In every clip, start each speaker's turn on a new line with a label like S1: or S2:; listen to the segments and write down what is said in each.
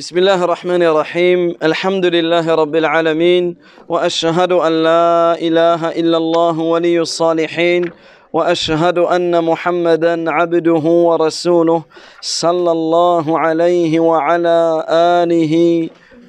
S1: بسم الله الرحمن الرحيم الحمد لله رب العالمين واشهد ان لا اله الا الله ولي الصالحين واشهد ان محمدا عبده ورسوله صلى الله عليه وعلى اله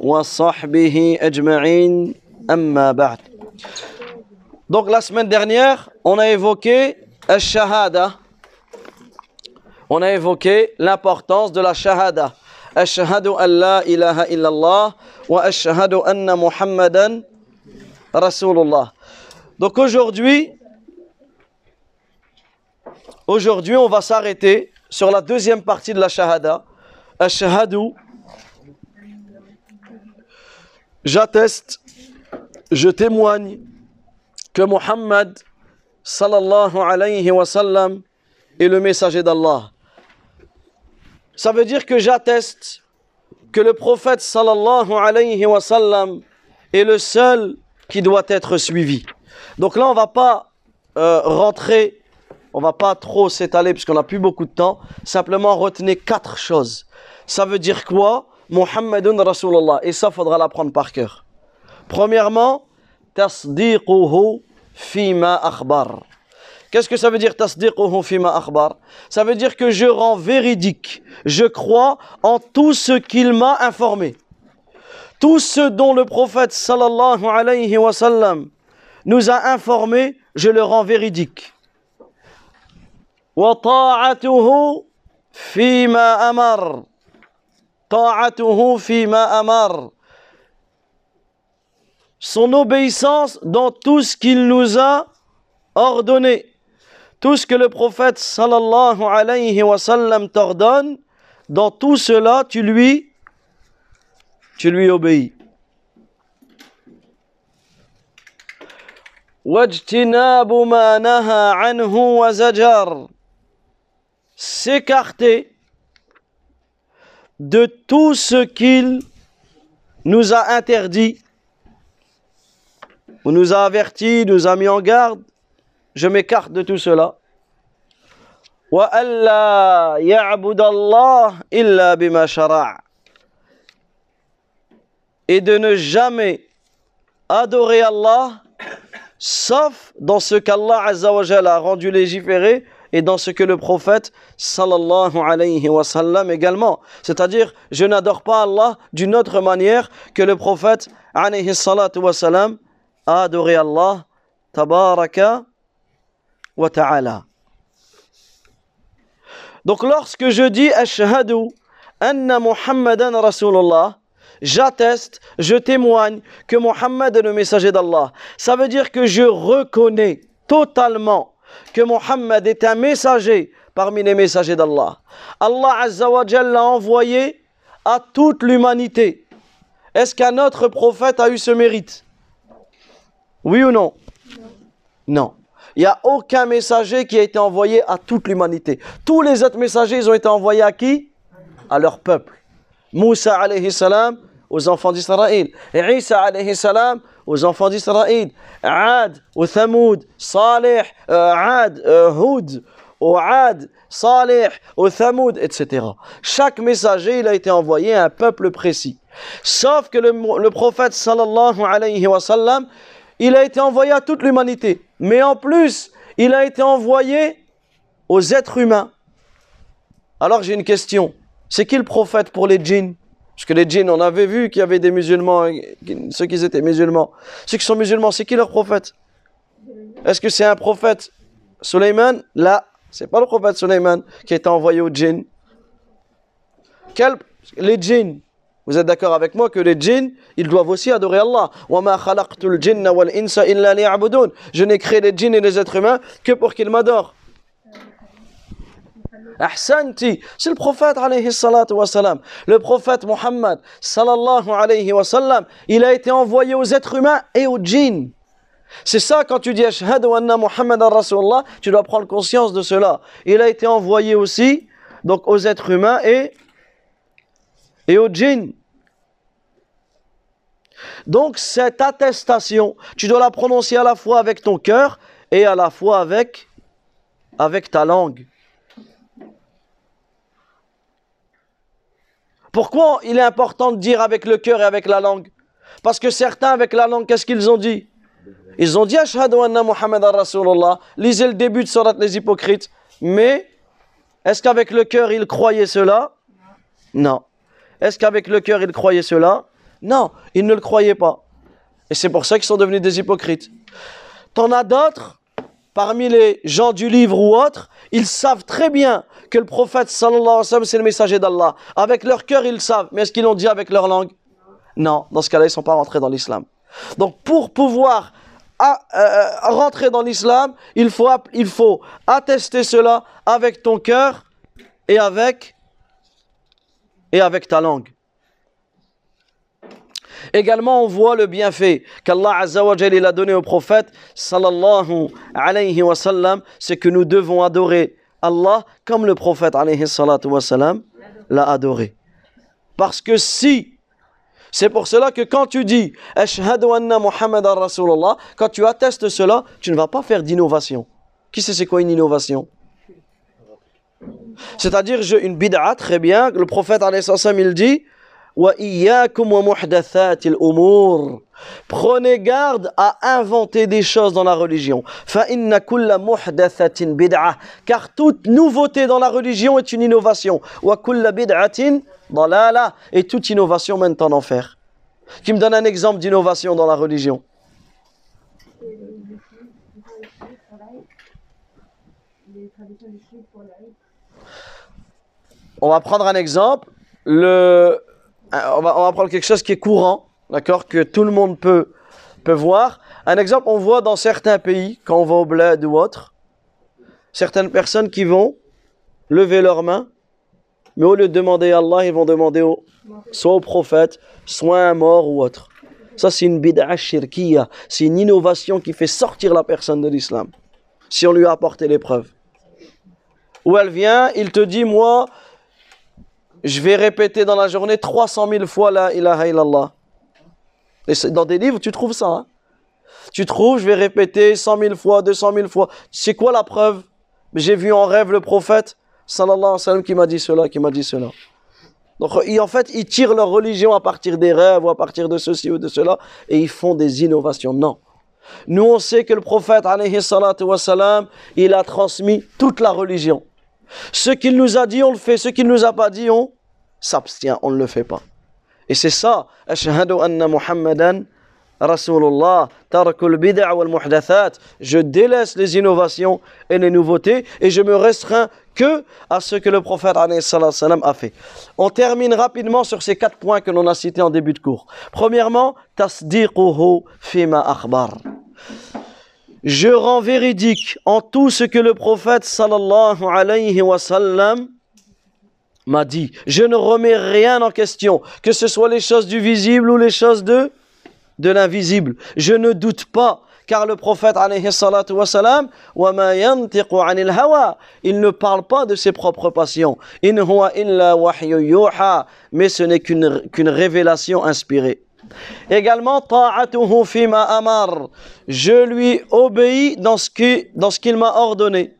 S1: وصحبه اجمعين اما بعد Donc la semaine dernière, on a évoqué al-shahada. On a évoqué l'importance de la shahada. Ashhadu an la ilaha illallah wa ashhadu anna Muhammadan Rasulullah. Donc aujourd'hui, aujourd'hui on va s'arrêter sur la deuxième partie de la shahada. Ashhadu, j'atteste, je témoigne que Muhammad sallallahu alayhi wa sallam est le messager d'Allah. Ça veut dire que j'atteste que le prophète sallallahu alayhi wa sallam est le seul qui doit être suivi. Donc là, on va pas euh, rentrer, on va pas trop s'étaler puisqu'on n'a plus beaucoup de temps. Simplement retenez quatre choses. Ça veut dire quoi? Muhammadun Rasulullah. Et ça, faudra l'apprendre par cœur. Premièrement, tasdiquhu fima akhbar. Qu'est-ce que ça veut dire Ça veut dire que je rends véridique, je crois en tout ce qu'il m'a informé. Tout ce dont le prophète sallallahu nous a informé, je le rends véridique. Fima amar son obéissance dans tout ce qu'il nous a ordonné. Tout ce que le prophète sallallahu alayhi wa sallam t'ordonne, dans tout cela, tu lui, tu lui obéis. S'écarter de tout ce qu'il nous a interdit on nous a avertis, nous a mis en garde. Je m'écarte de tout cela. Et de ne jamais adorer Allah sauf dans ce qu'Allah a rendu légiféré et dans ce que le prophète sallallahu alayhi wa sallam également. C'est-à-dire, je n'adore pas Allah d'une autre manière que le prophète alayhi wa sallam adorer Allah tabaraka wa. Donc lorsque je dis ashhadu anna Muhammadan Rasulullah, j'atteste, je témoigne que Muhammad est le messager d'Allah. Ça veut dire que je reconnais totalement que Muhammad est un messager parmi les messagers d'Allah. Allah Azza l'a envoyé à toute l'humanité. Est-ce qu'un autre prophète a eu ce mérite? Oui ou non Non. Il n'y a aucun messager qui a été envoyé à toute l'humanité. Tous les autres messagers, ils ont été envoyés à qui? À leur peuple. Moussa alayhi salam aux enfants d'Israël. Isa alayhi salam aux enfants d'Israël. Ad, ou Thamoud, Salih, euh, Ad, euh, Houd, ou Ad, Salih, ou Thamoud, etc. Chaque messager, il a été envoyé à un peuple précis. Sauf que le, le prophète sallallahu alayhi wa sallam, il a été envoyé à toute l'humanité. Mais en plus, il a été envoyé aux êtres humains. Alors j'ai une question. C'est qui le prophète pour les djinns? Parce que les djinns, on avait vu qu'il y avait des musulmans, ceux qui étaient musulmans. Ceux qui sont musulmans, c'est qui leur prophète? Est-ce que c'est un prophète Suleiman? Là, c'est pas le prophète Suleiman qui a été envoyé aux djinns. Quel, les djinns, vous êtes d'accord avec moi que les djinns, ils doivent aussi adorer Allah. Je n'ai créé les djinns et les êtres humains que pour qu'ils m'adorent. Ahsanti, c'est le prophète alayhi. Le prophète Muhammad sallallahu alayhi wa sallam, il a été envoyé aux êtres humains et aux djinns. C'est ça quand tu dis ashhadu anna Muhammadan Rasulullah, tu dois prendre conscience de cela. Il a été envoyé aussi donc aux êtres humains et et aux djinns. Donc cette attestation, tu dois la prononcer à la fois avec ton cœur et à la fois avec, avec ta langue. Pourquoi il est important de dire avec le cœur et avec la langue? Parce que certains avec la langue, qu'est-ce qu'ils ont dit? Ils ont dit Ashhadu anna Muhammad Rasulullah. Lisez le début de Surat les hypocrites. Mais est-ce qu'avec le cœur ils croyaient cela? Non. Est-ce qu'avec le cœur ils croyaient cela? Non, ils ne le croyaient pas. Et c'est pour ça qu'ils sont devenus des hypocrites. T'en as d'autres, parmi les gens du livre ou autres, ils savent très bien que le prophète sallallahu alayhi wa sallam c'est le messager d'Allah. Avec leur cœur ils savent, mais est-ce qu'ils l'ont dit avec leur langue? Non, dans ce cas-là ils ne sont pas rentrés dans l'islam. Donc pour pouvoir à, euh, rentrer dans l'islam, il faut, il faut attester cela avec ton cœur et avec, et avec ta langue. Également, on voit le bienfait qu'Allah Azzawajal a donné au prophète sallallahu alayhi wa c'est que nous devons adorer Allah comme le prophète alayhi salatu wa sallam l'a adoré. Parce que si c'est pour cela que quand tu dis Ashhadu anna Rasulullah, quand tu attestes cela, tu ne vas pas faire d'innovation. Qui sait c'est quoi une innovation? C'est-à-dire une bid'a, très bien, le prophète il dit Prenez garde à inventer des choses dans la religion. Car toute nouveauté dans la religion est une innovation. Et toute innovation mène en enfer. Qui me donne un exemple d'innovation dans la religion? On va prendre un exemple. Le, on, va, prendre quelque chose qui est courant, d'accord, que tout le monde peut, voir. Un exemple, on voit dans certains pays, quand on va au bled ou autre, certaines personnes qui vont lever leurs mains mais au lieu de demander à Allah, ils vont demander soit au prophète, soit à un mort ou autre. Ça, c'est une bid'a shirkiya. C'est une innovation qui fait sortir la personne de l'islam. Si on lui a apporté l'épreuve. Où elle vient, il te dit, moi, je vais répéter dans la journée 300 000 fois la ilaha illallah. Et dans des livres, tu trouves ça. Hein? Tu trouves, je vais répéter 100 000 fois, 200 000 fois. C'est quoi la preuve? J'ai vu en rêve le prophète sallallahu alayhi wa qui m'a dit cela, qui m'a dit cela. Donc, en fait, ils tirent leur religion à partir des rêves ou à partir de ceci ou de cela, et ils font des innovations. Non. Nous, on sait que le prophète, alayhi sallam, il a transmis toute la religion. Ce qu'il nous a dit, on le fait. Ce qu'il nous a pas dit, on s'abstient, on ne le fait pas. Et c'est ça, ashhadu anna Muhammadan Rasulullah, tarakul bid'a wal muhdathat. Je délaisse les innovations et les nouveautés et je me restreins que à ce que le prophète a fait. On termine rapidement sur ces quatre points que l'on a cités en début de cours. Premièrement, tasdiquhu fima akhbar. Je rends véridique en tout ce que le prophète sallallahu m'a dit. Je ne remets rien en question, que ce soit les choses du visible ou les choses de l'invisible. Je ne doute pas, car le prophète wa il ne parle pas de ses propres passions. In mais ce n'est qu'une révélation inspirée. Également, ta'atuhu fima amar. Je lui obéis dans ce qu'il m'a ordonné.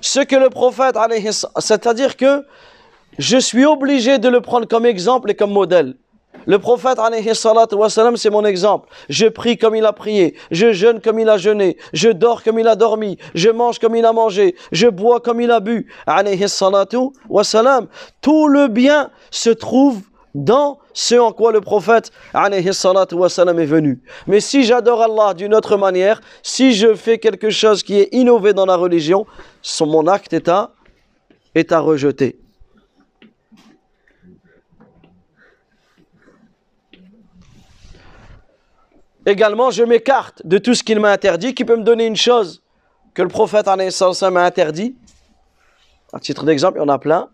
S1: Ce que le prophète c'est-à-dire que je suis obligé de le prendre comme exemple et comme modèle. Le prophète, c'est mon exemple. Je prie comme il a prié. Je jeûne comme il a jeûné. Je dors comme il a dormi. Je mange comme il a mangé. Je bois comme il a bu. Tout le bien se trouve dans ce en quoi le prophète est venu. Mais si j'adore Allah d'une autre manière, si je fais quelque chose qui est innové dans la religion, son, mon acte est à, est à rejeter. Également, je m'écarte de tout ce qu'il m'a interdit, qui peut me donner une chose que le prophète m'a interdit. À titre d'exemple, il y en a plein.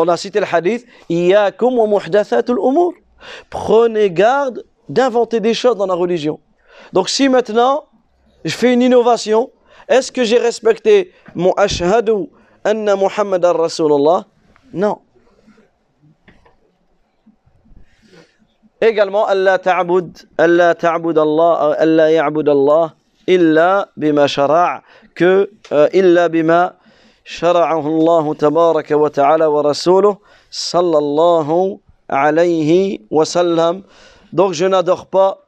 S1: On a cité le hadith Prenez garde d'inventer des choses dans la religion. Donc si maintenant je fais une innovation, est-ce que j'ai respecté mon ashhadu anna Muhammadan Rasulullah Non. Également, Allah ta'bud, Allah ta'bud Allah, Allah ya'bud Allah, illa bima shara' que, illa bima Allah tabaraka wa ta'ala wa rasuluh, sallallahu alayhi wa sallam. Donc je n'adore pas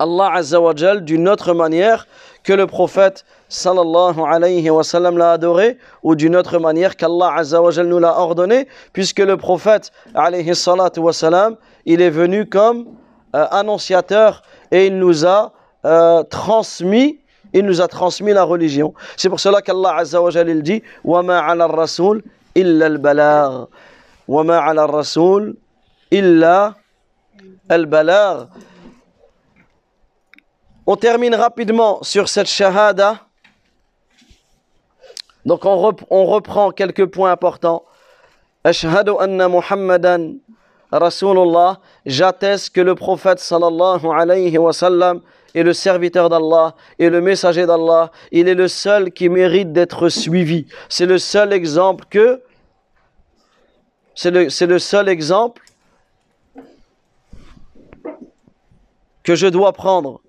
S1: Allah Azza wa Jal d'une autre manière que le prophète sallallahu alayhi wa sallam l'a adoré ou d'une autre manière qu'Allah Azza wa Jal nous l'a ordonné puisque le prophète alayhi salatu wa sallam il est venu comme euh, annonciateur et il nous a euh, transmis il nous a transmis la religion. C'est pour cela qu'Allah Azza wa Jalla dit "Wama 'ala Rasul illa al-balagh." Wama 'ala Rasul illa Al-Balar. On termine rapidement sur cette shahada. Donc on, on reprend quelques points importants. Ashhadu anna Muhammadan Rasulullah, j'atteste que le prophète sallallahu alayhi wa sallam est le serviteur d'Allah et le messager d'Allah. Il est le seul qui mérite d'être suivi. C'est le seul exemple que c'est le, seul exemple que je dois prendre.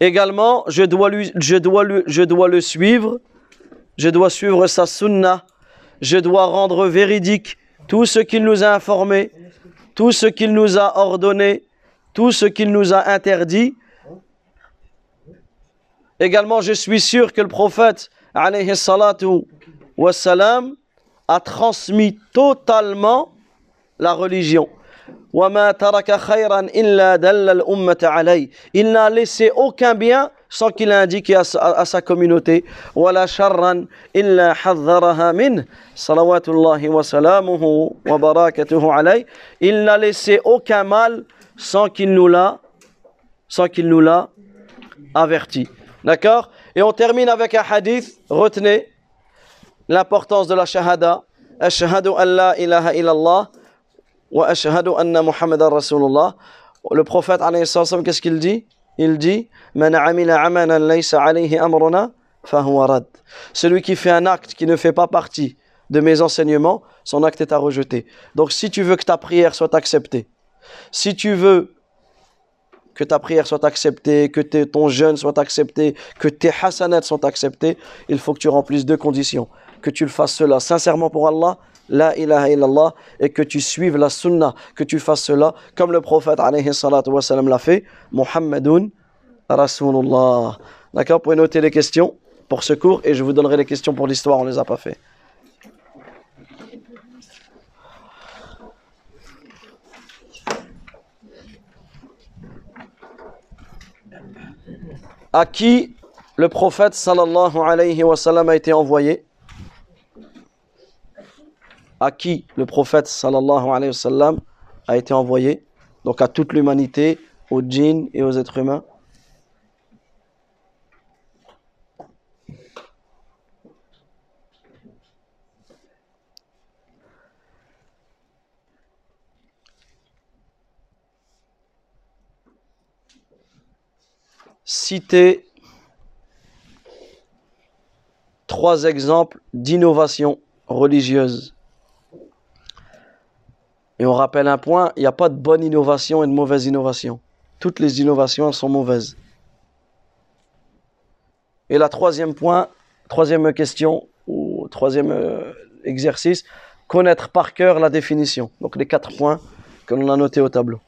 S1: Également, je dois le suivre, je dois suivre sa sunna, je dois rendre véridique tout ce qu'il nous a informé, tout ce qu'il nous a ordonné, tout ce qu'il nous a interdit. Également, je suis sûr que le prophète, alayhi salatu a transmis totalement la religion. Il n'a laissé aucun bien sans qu'il ait indiqué à sa, à sa communauté. Il n'a laissé aucun mal sans qu'il nous l'a averti. D'accord? Et on termine avec un hadith. Retenez l'importance de la shahada. Ashhadu an la ilaha illallah wa ashhadu anna Muhammadan Rasulullah. Le prophète, qu'est-ce qu'il dit? Il dit Man amila laysa alayhi amruna fahuwa rad. Celui qui fait un acte qui ne fait pas partie de mes enseignements, son acte est à rejeter. Donc si tu veux que ta prière soit acceptée, si tu veux que ta prière soit acceptée, que ton jeûne soit accepté, que tes hasanats sont acceptés, il faut que tu remplisses deux conditions. Que tu le fasses cela sincèrement pour Allah, la ilaha illallah, et que tu suives la sunna, que tu fasses cela comme le prophète alayhi salatu wa salam l'a fait, Muhammadun Rasulullah. D'accord Vous pouvez noter les questions pour ce cours et je vous donnerai les questions pour l'histoire, on ne les a pas fait. À qui le prophète sallallahu alayhi wa sallam a été envoyé. À qui le prophète a été envoyé. Donc à toute l'humanité aux djinns et aux êtres humains citer trois exemples d'innovation religieuse. Et on rappelle un point, il n'y a pas de bonne innovation et de mauvaise innovation. Toutes les innovations sont mauvaises. Et la troisième point, troisième question, ou troisième euh, exercice, connaître par cœur la définition. Donc les quatre points que l'on a notés au tableau.